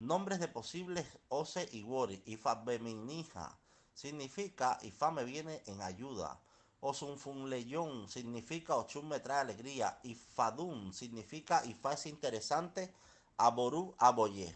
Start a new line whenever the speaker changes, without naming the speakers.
Nombres de posibles Ose y Wori. Ifabeminija significa Ifa me viene en ayuda. Osunfunleyón significa Ochun me trae alegría. Ifadun significa Ifa es interesante. Aború aboye.